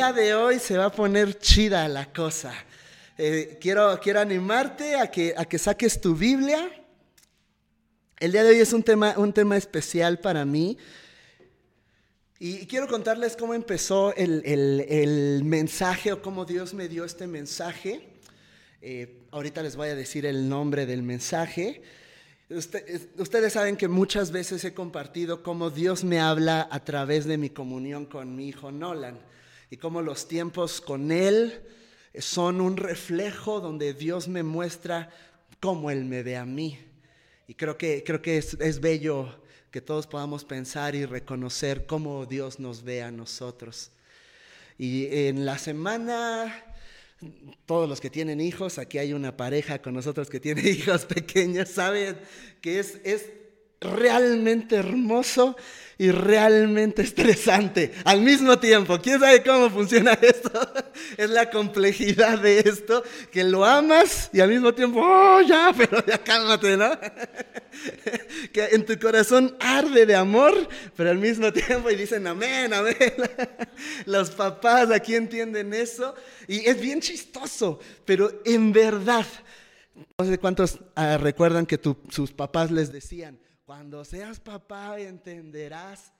día de hoy se va a poner chida la cosa. Eh, quiero, quiero animarte a que, a que saques tu Biblia. El día de hoy es un tema, un tema especial para mí. Y quiero contarles cómo empezó el, mensaje o cómo Dios me dio este mensaje. Eh, ahorita les voy a decir el nombre del mensaje. ustedes saben que muchas veces he compartido cómo Dios me habla a través de mi comunión con mi hijo Nolan y cómo los tiempos con él son un reflejo donde Dios me muestra cómo Él me ve a mí. Y creo que, creo que es, es bello que todos podamos pensar y reconocer cómo Dios nos ve a nosotros. Y en la semana, todos los que tienen hijos, aquí hay una pareja con nosotros que tiene hijos pequeños, saben que es, es realmente hermoso y realmente estresante al mismo tiempo. ¿Quién sabe cómo funciona esto? Es la complejidad de esto, que lo amas y al mismo tiempo, oh, ya, pero ya cálmate, ¿no? Que en tu corazón arde de amor, pero al mismo tiempo y dicen amén, amén. Los papás aquí entienden eso y es bien chistoso, pero en verdad, no sé cuántos ah, recuerdan que sus papás les decían, cuando seas papá entenderás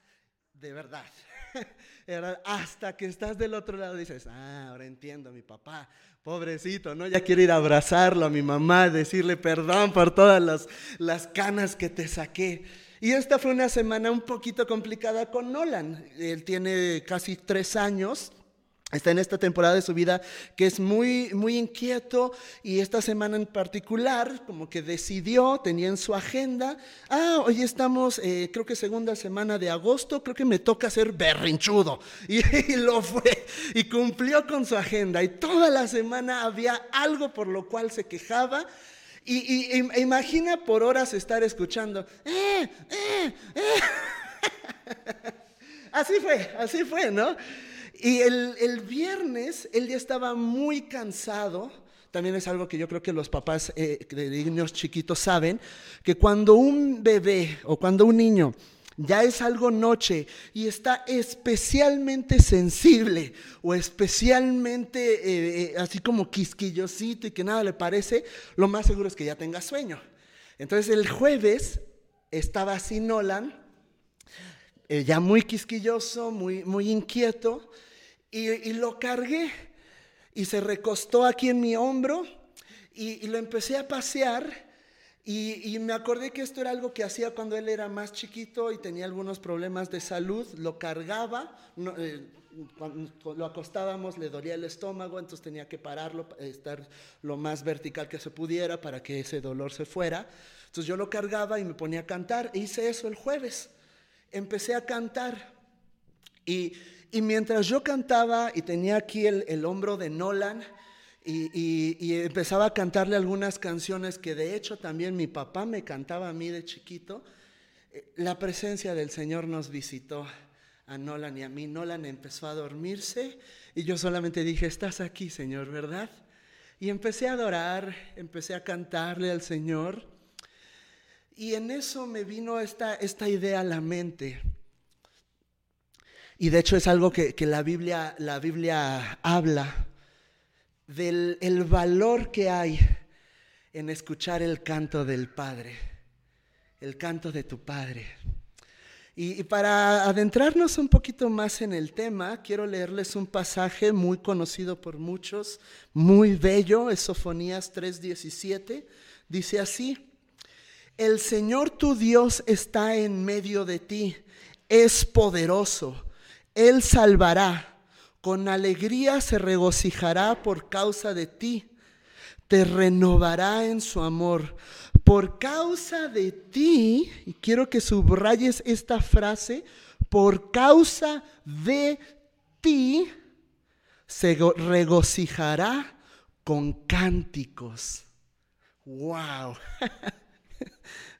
de verdad. Hasta que estás del otro lado dices, ah, ahora entiendo a mi papá, pobrecito, ¿no? Ya quiero ir a abrazarlo a mi mamá, decirle perdón por todas las, las canas que te saqué. Y esta fue una semana un poquito complicada con Nolan. Él tiene casi tres años Está en esta temporada de su vida que es muy, muy inquieto y esta semana en particular como que decidió, tenía en su agenda, ah, hoy estamos, eh, creo que segunda semana de agosto, creo que me toca ser berrinchudo. Y, y, lo fue y cumplió con su agenda y toda la semana había algo por lo cual se quejaba. Y, y imagina por horas estar escuchando, eh, eh, eh. así fue, así fue, ¿no? Y el, viernes él ya estaba muy cansado. También es algo que yo creo que los papás eh, de niños chiquitos saben, que cuando un bebé o cuando un niño ya es algo noche y está especialmente sensible o especialmente eh, eh, así como quisquillosito y que nada le parece, lo más seguro es que ya tenga sueño. Entonces el jueves estaba así Nolan, ya muy quisquilloso, muy, muy inquieto, y, lo cargué y se recostó aquí en mi hombro y, lo empecé a pasear. Y, me acordé que esto era algo que hacía cuando él era más chiquito y tenía algunos problemas de salud. Lo cargaba, eh, cuando lo acostábamos le dolía el estómago, entonces tenía que pararlo, estar lo más vertical que se pudiera para que ese dolor se fuera. Entonces yo lo cargaba y me ponía a cantar. E hice eso el jueves. Empecé a cantar. Y, mientras yo cantaba y tenía aquí el, hombro de Nolan y, empezaba a cantarle algunas canciones que de hecho también mi papá me cantaba a mí de chiquito, eh, la presencia del Señor nos visitó a Nolan y a mí. Nolan empezó a dormirse y yo solamente dije, estás aquí, Señor, ¿verdad? Y empecé a adorar, empecé a cantarle al Señor. Y en eso me vino esta idea a la mente. Y de hecho es algo que, la, Biblia, la Biblia habla del el valor que hay en escuchar el canto del Padre, el canto de tu Padre. Y, para adentrarnos un poquito más en el tema, quiero leerles un pasaje muy conocido por muchos, muy bello, es Sofonías 3:17. Dice así, el Señor tu Dios está en medio de ti, es poderoso él salvará, con alegría se regocijará por causa de ti, te renovará en su amor. Por causa de ti, y quiero que subrayes esta frase, por causa de ti, se regocijará con cánticos. ¡Wow!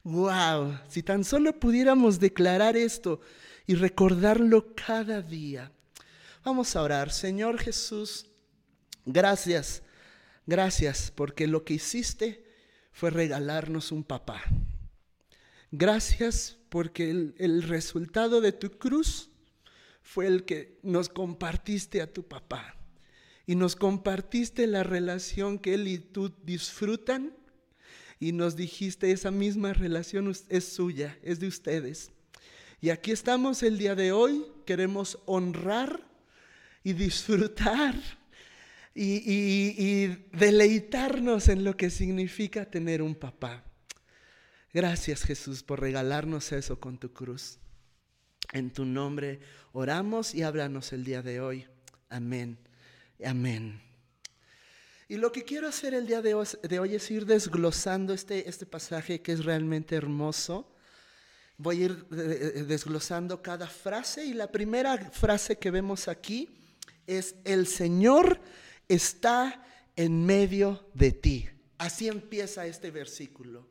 ¡Wow! Si tan solo pudiéramos declarar esto, y recordarlo cada día. Vamos a orar. Señor Jesús, gracias, gracias porque lo que hiciste fue regalarnos un papá. Gracias porque el, resultado de tu cruz fue el que nos compartiste a tu papá y nos compartiste la relación que él y tú disfrutan y nos dijiste esa misma relación es suya, es de ustedes. Y aquí estamos el día de hoy, queremos honrar y disfrutar y, deleitarnos en lo que significa tener un papá. Gracias Jesús por regalarnos eso con tu cruz. En tu nombre oramos y háblanos el día de hoy. Amén. Amén. Y lo que quiero hacer el día de hoy, es ir desglosando este, este pasaje que es realmente hermoso. Voy a ir eh, eh, desglosando cada frase y la primera frase que vemos aquí es el Señor está en medio de ti. Así empieza este versículo.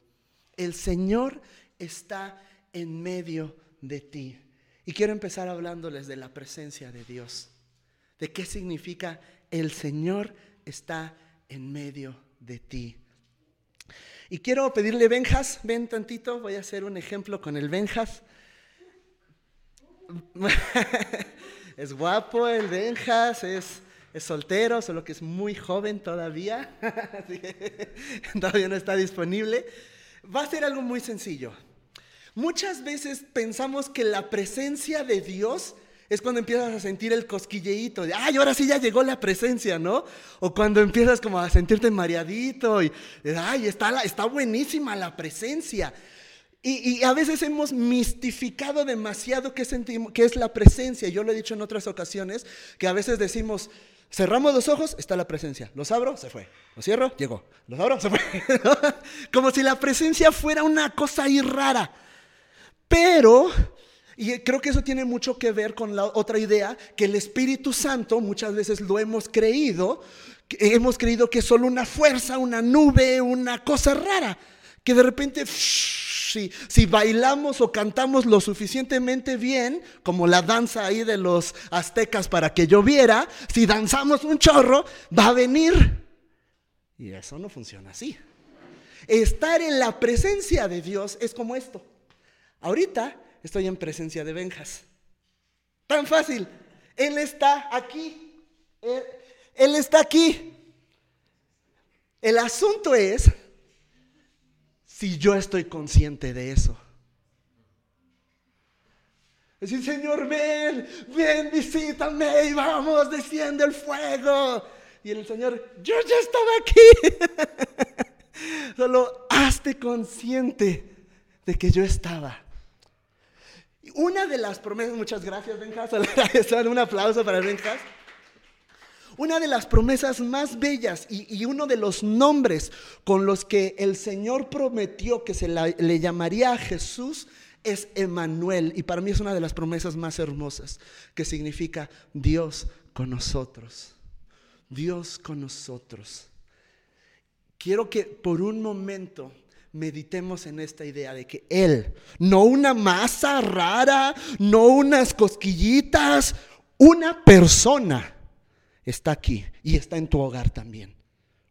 El Señor está en medio de ti. Y quiero empezar hablándoles de la presencia de Dios, de qué significa el Señor está en medio de ti. Y quiero pedirle Benjas, ven tantito, voy a hacer un ejemplo con el Benjas. es guapo el Benjas, es es soltero, solo que es muy joven todavía, todavía no está disponible. Va a ser algo muy sencillo. Muchas veces pensamos que la presencia de Dios es cuando empiezas a sentir el cosquilleíto, de, ay, ahora sí ya llegó la presencia, ¿no? O cuando empiezas como a sentirte mareadito y, ay, está, está buenísima la presencia. Y, a veces hemos mistificado demasiado qué, sentimos, qué es la presencia. Yo lo he dicho en otras ocasiones, que a veces decimos, Cerramos los ojos, está la presencia. Los abro, se fue. Los cierro, llegó. Los abro, se fue. Como si la presencia fuera una cosa ahí rara. Pero, y creo que eso tiene mucho que ver con la otra idea, que el Espíritu Santo muchas veces lo hemos creído, hemos creído que es solo una fuerza, una nube, una cosa rara, que de repente si, bailamos o cantamos lo suficientemente bien, como la danza ahí de los aztecas para que lloviera, si danzamos un chorro, va a venir. Y eso no funciona así. Estar en la presencia de Dios es como esto. Ahorita estoy en presencia de Benjas. Tan fácil. Él está aquí. Él, está aquí. El asunto es si yo estoy consciente de eso. Decir, Señor, ven, ven, visítame y vamos, desciende el fuego. Y el Señor, yo ya estaba aquí. Solo hazte consciente de que yo estaba. Una de las promesas, muchas gracias, Benjas. Un aplauso para Benjas. Una de las promesas más bellas y, uno de los nombres con los que el Señor prometió que se le llamaría a Jesús es Emanuel. Y para mí es una de las promesas más hermosas, que significa Dios con nosotros. Dios con nosotros. Quiero que por un momento meditemos en esta idea de que Él, no una masa rara, no unas cosquillitas, una persona está aquí y está en tu hogar también.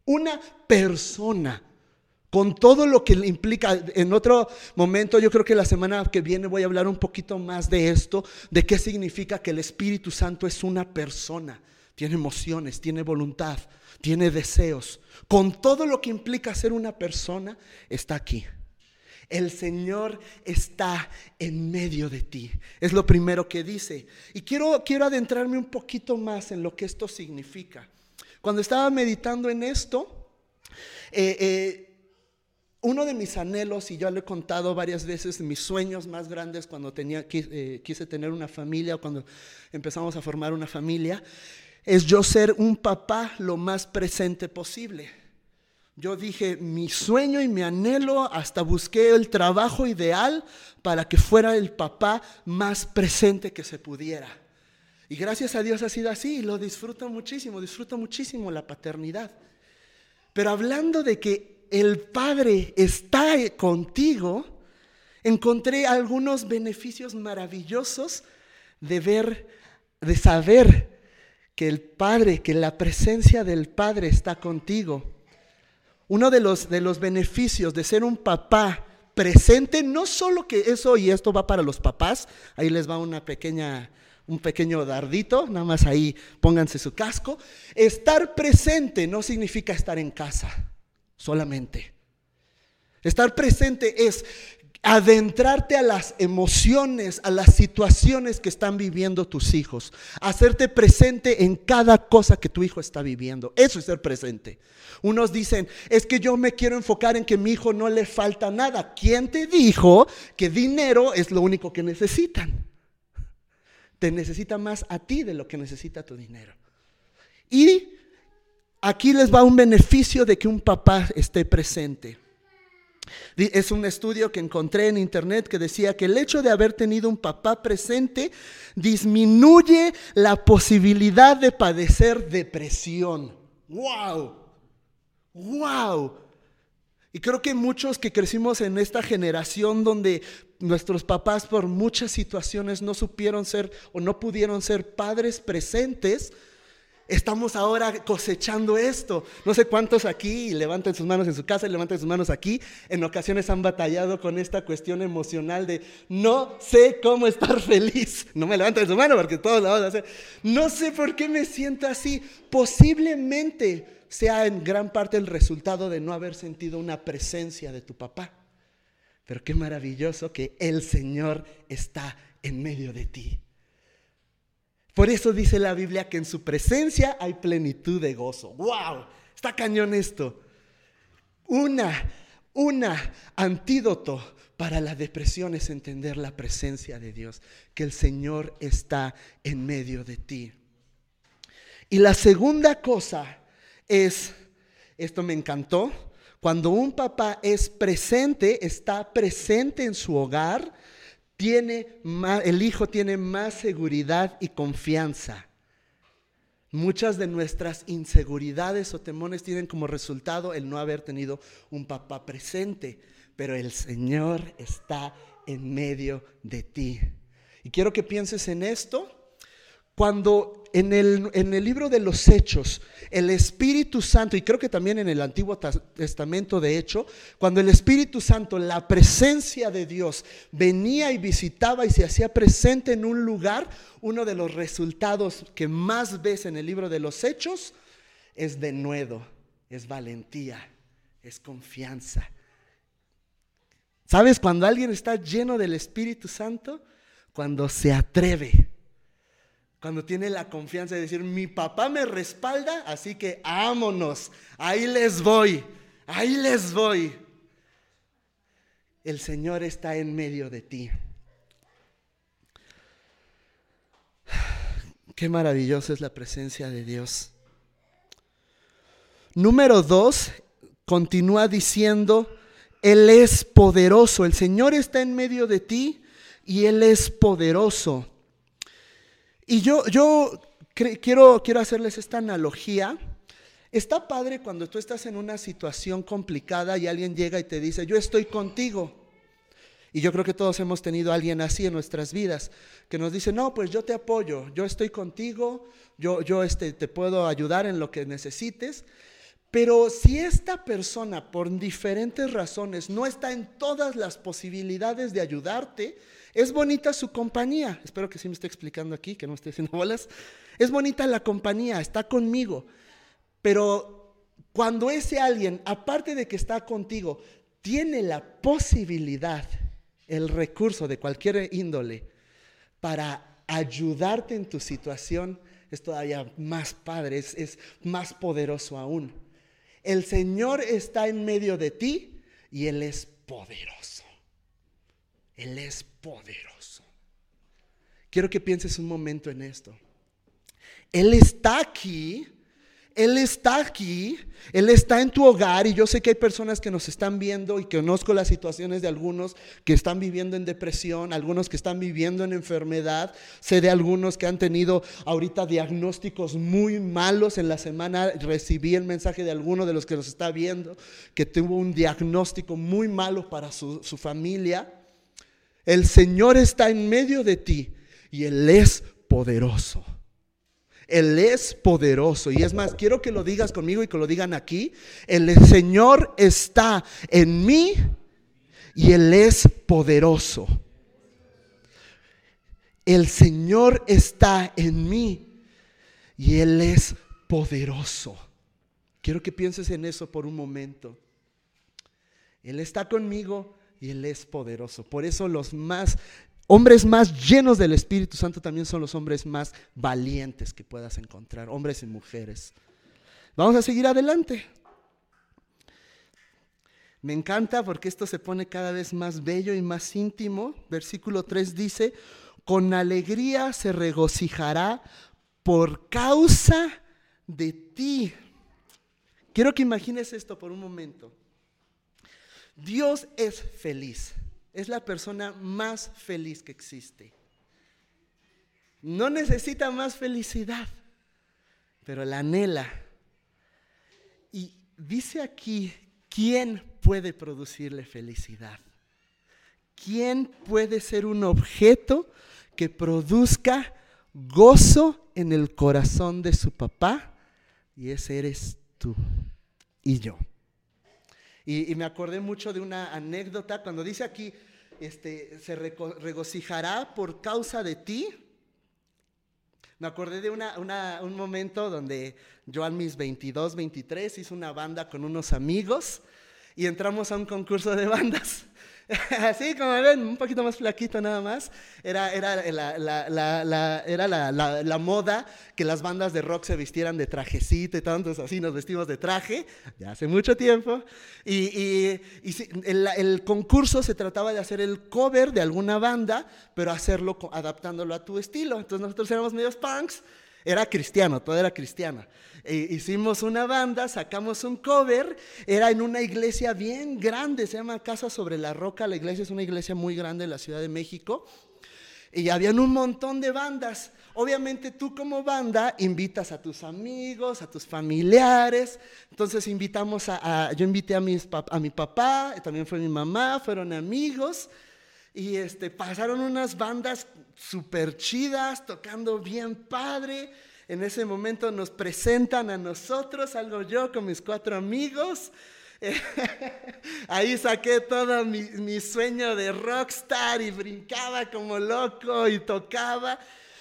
Una persona con todo lo que implica. En otro momento, yo creo que la semana que viene voy a hablar un poquito más de esto, de qué significa que el Espíritu Santo es una persona. Tiene emociones, tiene voluntad, tiene deseos. Con todo lo que implica ser una persona, está aquí. El Señor está en medio de ti. Es lo primero que dice. Y quiero, quiero adentrarme un poquito más en lo que esto significa. Cuando estaba meditando en esto, eh, eh, uno de mis anhelos, y yo lo he contado varias veces, mis sueños más grandes cuando tenía, eh, quise tener una familia o cuando empezamos a formar una familia, es yo ser un papá lo más presente posible. Yo dije, mi sueño y mi anhelo, hasta busqué el trabajo ideal para que fuera el papá más presente que se pudiera. Y gracias a Dios ha sido así, lo disfruto muchísimo, disfruto muchísimo la paternidad. Pero hablando de que el Padre está contigo, encontré algunos beneficios maravillosos de ver, de saber que el Padre, que la presencia del Padre está contigo. Uno de los, de los beneficios de ser un papá presente, no solo que eso y esto va para los papás, ahí les va una pequeña, un pequeño dardito, nada más ahí pónganse su casco. Estar presente no significa estar en casa solamente. Estar presente es adentrarte a las emociones, a las situaciones que están viviendo tus hijos, hacerte presente en cada cosa que tu hijo está viviendo. Eso es ser presente. Unos dicen, es que yo me quiero enfocar en que mi hijo no le falta nada. ¿Quién te dijo que dinero es lo único que necesitan? Te necesita más a ti de lo que necesita tu dinero. Y aquí les va un beneficio de que un papá esté presente. Es un estudio que encontré en internet que decía que el hecho de haber tenido un papá presente disminuye la posibilidad de padecer depresión. ¡Wow! ¡Wow! Y creo que muchos que crecimos en esta generación donde nuestros papás por muchas situaciones no supieron ser o no pudieron ser padres presentes, Estamos ahora cosechando esto. No sé cuántos aquí levanten sus manos en su casa y levanten sus manos aquí. En ocasiones han batallado con esta cuestión emocional de no sé cómo estar feliz. No me levanten su mano porque todos la vamos a hacer. No sé por qué me siento así. Posiblemente sea en gran parte el resultado de no haber sentido una presencia de tu papá. Pero qué maravilloso que el Señor está en medio de ti. Por eso dice la Biblia que en su presencia hay plenitud de gozo. ¡Wow! Está cañón esto. Una, una antídoto para la depresión es entender la presencia de Dios, que el Señor está en medio de ti. Y la segunda cosa es, esto me encantó, cuando un papá es presente, está presente en su hogar, tiene el hijo tiene más seguridad y confianza. Muchas de nuestras inseguridades o temores tienen como resultado el no haber tenido un papá presente, pero el Señor está en medio de ti. Y quiero que pienses en esto cuando en el, en el, libro de los Hechos, el Espíritu Santo, y creo que también en el Antiguo Testamento de hecho, cuando el Espíritu Santo, la presencia de Dios, venía y visitaba y se hacía presente en un lugar, uno de los resultados que más ves en el libro de los Hechos es denuedo, es valentía, es confianza. ¿Sabes? Cuando alguien está lleno del Espíritu Santo, cuando se atreve cuando tiene la confianza de decir, mi papá me respalda, así que ámonos, ahí les voy, ahí les voy. El Señor está en medio de ti. Qué maravillosa es la presencia de Dios. Número dos, continúa diciendo, Él es poderoso, el Señor está en medio de ti y Él es poderoso. Y yo, yo quiero, quiero hacerles esta analogía. Está padre cuando tú estás en una situación complicada y alguien llega y te dice, yo estoy contigo. Y yo creo que todos hemos tenido alguien así en nuestras vidas, que nos dice, no, pues yo te apoyo, yo estoy contigo, yo, yo este, te puedo ayudar en lo que necesites. Pero si esta persona, por diferentes razones, no está en todas las posibilidades de ayudarte, es bonita su compañía. Espero que sí me esté explicando aquí, que no esté haciendo bolas. Es bonita la compañía, está conmigo. Pero cuando ese alguien, aparte de que está contigo, tiene la posibilidad, el recurso de cualquier índole para ayudarte en tu situación, es todavía más padre, es, es más poderoso aún. El Señor está en medio de ti y Él es poderoso. Él es poderoso. Quiero que pienses un momento en esto. Él está aquí, Él está aquí, Él está en tu hogar y yo sé que hay personas que nos están viendo y conozco las situaciones de algunos que están viviendo en depresión, algunos que están viviendo en enfermedad, sé de algunos que han tenido ahorita diagnósticos muy malos. En la semana recibí el mensaje de alguno de los que nos está viendo que tuvo un diagnóstico muy malo para su, su familia. El Señor está en medio de ti y Él es poderoso. Él es poderoso. Y es más, quiero que lo digas conmigo y que lo digan aquí. El Señor está en mí y Él es poderoso. el Señor está en mí y Él es poderoso. Quiero que pienses en eso por un momento. Él está conmigo y Él es poderoso. Por eso los más hombres más llenos del Espíritu Santo también son los hombres más valientes que puedas encontrar, hombres y mujeres. Vamos a seguir adelante. Me encanta porque esto se pone cada vez más bello y más íntimo. Versículo 3 dice, con alegría se regocijará por causa de ti. Quiero que imagines esto por un momento. Dios es feliz, es la persona más feliz que existe. No necesita más felicidad, pero la anhela. Y dice aquí, ¿quién puede producirle felicidad? ¿Quién puede ser un objeto que produzca gozo en el corazón de su papá? Y ese eres tú y yo. Y, me acordé mucho de una anécdota cuando dice aquí, este, se regocijará por causa de ti. Me acordé de un momento donde yo a mis 22, 23 hice una banda con unos amigos y entramos a un concurso de bandas. Así como ven, un poquito más flaquito nada más. Era, era, la, era la, moda que las bandas de rock se vistieran de trajecito y tantos así nos vestimos de traje, ya hace mucho tiempo. Y, el, el, concurso se trataba de hacer el cover de alguna banda, pero hacerlo adaptándolo a tu estilo. Entonces nosotros éramos medios punks, era cristiano, todo era cristiana. E hicimos una banda, sacamos un cover, era en una iglesia bien grande, se llama Casa sobre la Roca, la iglesia es una iglesia muy grande en la Ciudad de México, y habían un montón de bandas. Obviamente tú como banda invitas a tus amigos, a tus familiares. Entonces invitamos a, yo invité a, mis, a mi papá, también fue mi mamá, fueron amigos. Y este, pasaron unas bandas súper chidas, tocando bien padre. En ese momento nos presentan a nosotros, salgo yo con mis cuatro amigos. Ahí saqué todo mi, sueño de rockstar y brincaba como loco y tocaba.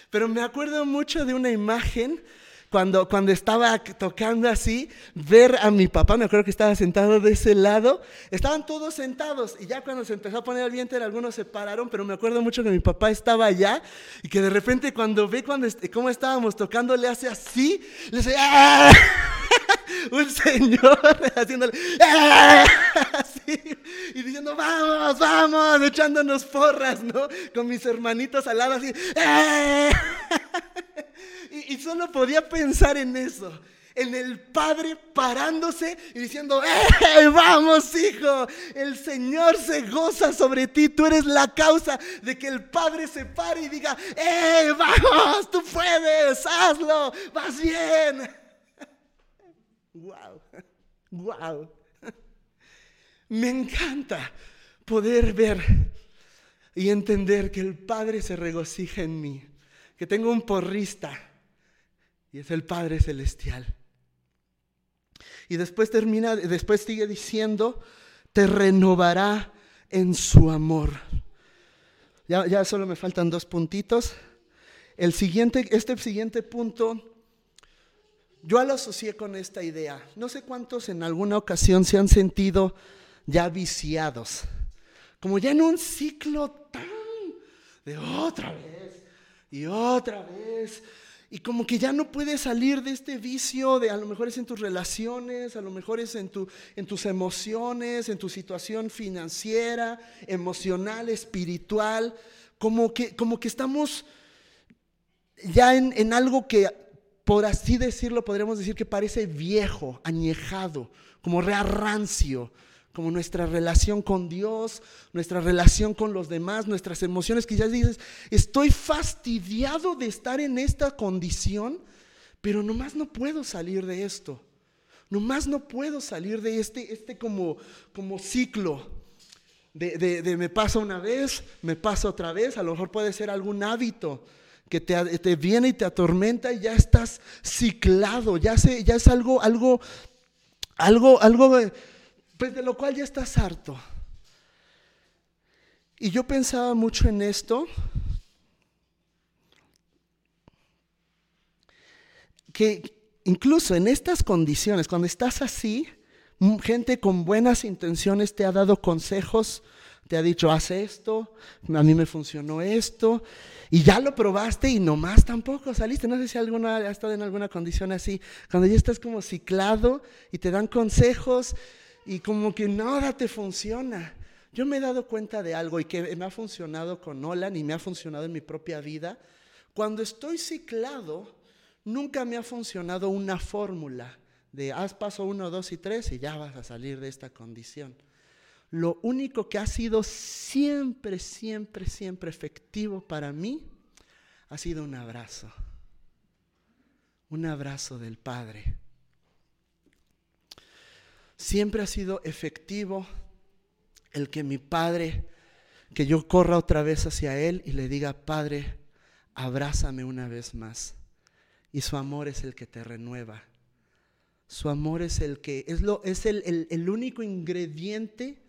Pero me acuerdo mucho de una imagen cuando, cuando estaba tocando así, ver a mi papá, me acuerdo que estaba sentado de ese lado, estaban todos sentados y ya cuando se empezó a poner el viento algunos se pararon, pero me acuerdo mucho que mi papá estaba allá y que de repente cuando ve cuando, cómo estábamos tocando, le hace así, le dice, ¡Ah! un señor haciéndole ¡Ah! así, y diciendo, vamos, vamos, echándonos porras, ¿no? Con mis hermanitos al lado así, ¡Ah! Y, solo podía pensar en eso en el Padre parándose y diciendo, ¡Eh, vamos hijo! El Señor se goza sobre ti, tú eres la causa de que el Padre se pare y diga, ¡Eh, vamos! Tú puedes, hazlo, vas bien. ¡Wow! ¡Wow! Me encanta poder ver y entender que el Padre se regocija en mí, que tengo un porrista y es el Padre Celestial. Y después termina, después sigue diciendo, te renovará en su amor. Ya, ya solo me faltan dos puntitos. El siguiente, este siguiente punto, yo lo asocié con esta idea. No sé cuántos en alguna ocasión se han sentido ya viciados, como ya en un ciclo tan de otra vez y otra vez y como que ya no puedes salir de este vicio de a lo mejor es en tus relaciones, a lo mejor es en, tu, en tus emociones, en tu situación financiera, emocional, espiritual, como que, como que estamos ya en, en algo que, por así decirlo, podríamos decir que parece viejo, añejado, como rearrancio como nuestra relación con Dios, nuestra relación con los demás, nuestras emociones. Quizás dices, estoy fastidiado de estar en esta condición, pero nomás no puedo salir de esto. Nomás no puedo salir de este, este como, como ciclo. De, de, me pasa una vez, me pasa otra vez, a lo mejor puede ser algún hábito que te, te, viene y te atormenta y ya estás ciclado, ya, se, ya es algo, algo, algo, algo pues de lo cual ya estás harto. Y yo pensaba mucho en esto, que incluso en estas condiciones, cuando estás así, gente con buenas intenciones te ha dado consejos, te ha dicho, haz esto, a mí me funcionó esto, y ya lo probaste y nomás tampoco saliste. No sé si alguna ha estado en alguna condición así, cuando ya estás como ciclado y te dan consejos y como que nada te funciona. Yo me he dado cuenta de algo y que me ha funcionado con Nolan y me ha funcionado en mi propia vida. Cuando estoy ciclado, nunca me ha funcionado una fórmula de haz paso uno, dos y tres y ya vas a salir de esta condición. Lo único que ha sido siempre, siempre, siempre efectivo para mí ha sido un abrazo. Un abrazo del Padre. Siempre ha sido efectivo el que mi Padre, que yo corra otra vez hacia Él y le diga, Padre, abrázame una vez más. Y su amor es el que te renueva. Su amor es el que es, lo, es el, el único ingrediente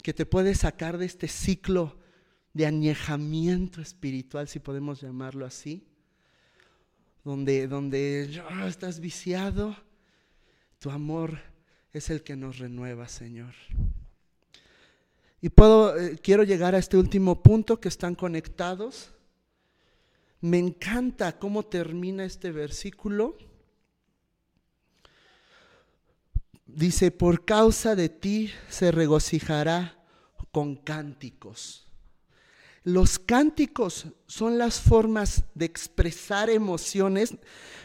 que te puede sacar de este ciclo de añejamiento espiritual, si podemos llamarlo así, donde, donde oh, estás viciado, tu amor es el que nos renueva, Señor. Y puedo, eh, quiero llegar a este último punto que están conectados. Me encanta cómo termina este versículo. Dice, por causa de ti se regocijará con cánticos. Los cánticos son las formas de expresar emociones.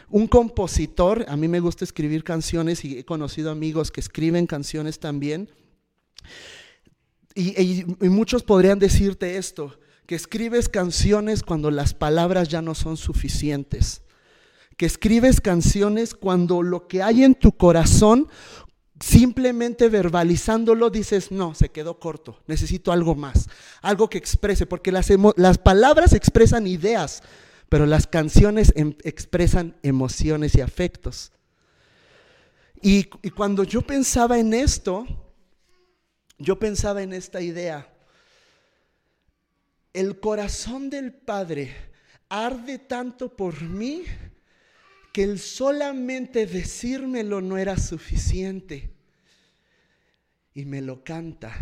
Un compositor, a mí me gusta escribir canciones y he conocido amigos que escriben canciones también. Y, muchos podrían decirte esto, que escribes canciones cuando las palabras ya no son suficientes, que escribes canciones cuando lo que hay en tu corazón, simplemente verbalizándolo, dices, no, se quedó corto, necesito algo más, algo que exprese, porque las, las palabras expresan ideas, pero las canciones em, expresan emociones y afectos. y cuando yo pensaba en esto, yo pensaba en esta idea. El corazón del Padre arde tanto por mí que el solamente decírmelo no era suficiente. Y me lo canta.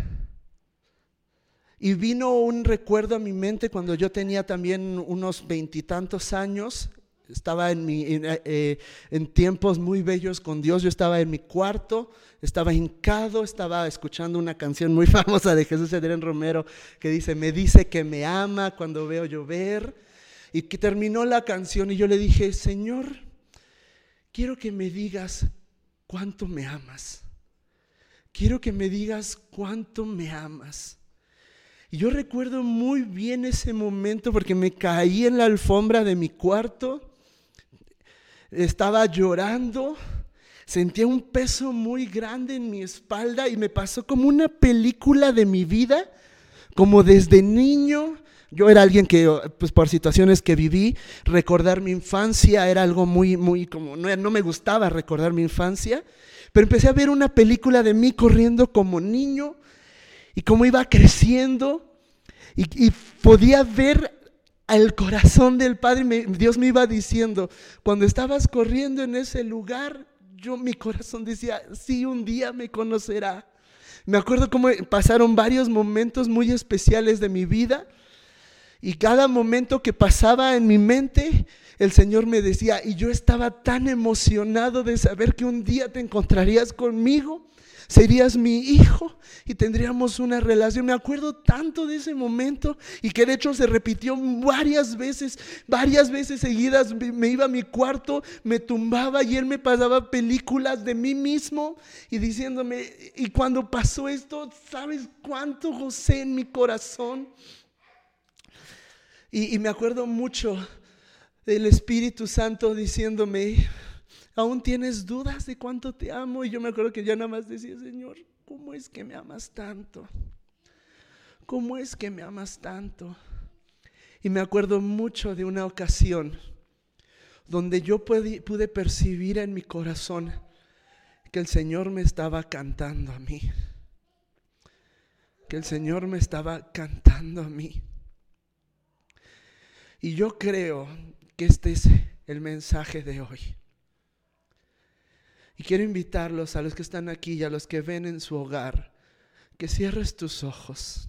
Y vino un recuerdo a mi mente cuando yo tenía también unos veintitantos años. Estaba en, mi, eh, en tiempos muy bellos con Dios. Yo estaba en mi cuarto estaba hincado, estaba escuchando una canción muy famosa de Jesús Adrián Romero que dice, me dice que me ama cuando veo llover. Y que terminó la canción y yo le dije, Señor, quiero que me digas cuánto me amas. Quiero que me digas cuánto me amas. Y yo recuerdo muy bien ese momento porque me caí en la alfombra de mi cuarto, estaba llorando Sentía un peso muy grande en mi espalda y me pasó como una película de mi vida, como desde niño. Yo era alguien que, pues por situaciones que viví, recordar mi infancia era algo muy, muy, como, no, no me gustaba recordar mi infancia, pero empecé a ver una película de mí corriendo como niño y cómo iba creciendo y, podía ver al corazón del Padre. Dios me iba diciendo, cuando estabas corriendo en ese lugar, yo mi corazón decía, sí, un día me conocerá. Me acuerdo cómo pasaron varios momentos muy especiales de mi vida y cada momento que pasaba en mi mente, el Señor me decía, y yo estaba tan emocionado de saber que un día te encontrarías conmigo serías mi hijo y tendríamos una relación. Me acuerdo tanto de ese momento y que de hecho se repitió varias veces, varias veces seguidas. Me iba a mi cuarto, me tumbaba y él me pasaba películas de mí mismo y diciéndome, y cuando pasó esto, ¿sabes cuánto gocé en mi corazón? Y, me acuerdo mucho del Espíritu Santo diciéndome, aún tienes dudas de cuánto te amo. Y yo me acuerdo que ya nada más decía, Señor, ¿cómo es que me amas tanto? ¿Cómo es que me amas tanto? Y me acuerdo mucho de una ocasión donde yo pude percibir en mi corazón que el Señor me estaba cantando a mí. Que el Señor me estaba cantando a mí. Y yo creo que este es el mensaje de hoy. Y quiero invitarlos a los que están aquí y a los que ven en su hogar, que cierres tus ojos.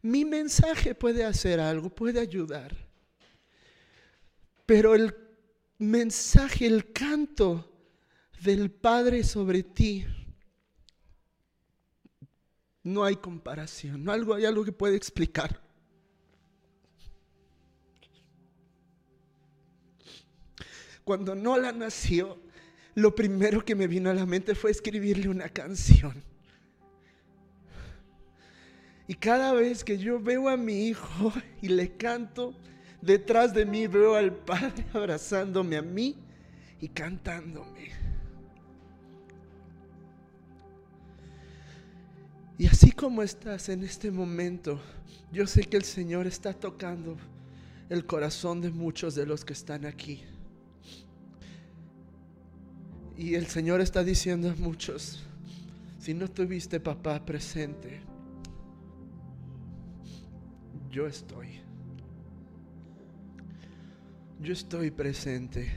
Mi mensaje puede hacer algo, puede ayudar. Pero el mensaje, el canto del Padre sobre ti, no hay comparación, no hay algo que puede explicar. Cuando Nola nació, lo primero que me vino a la mente fue escribirle una canción. Y cada vez que yo veo a mi hijo y le canto, detrás de mí veo al Padre abrazándome a mí y cantándome. Y así como estás en este momento, yo sé que el Señor está tocando el corazón de muchos de los que están aquí. Y el Señor está diciendo a muchos, si no tuviste papá presente, yo estoy. Yo estoy presente.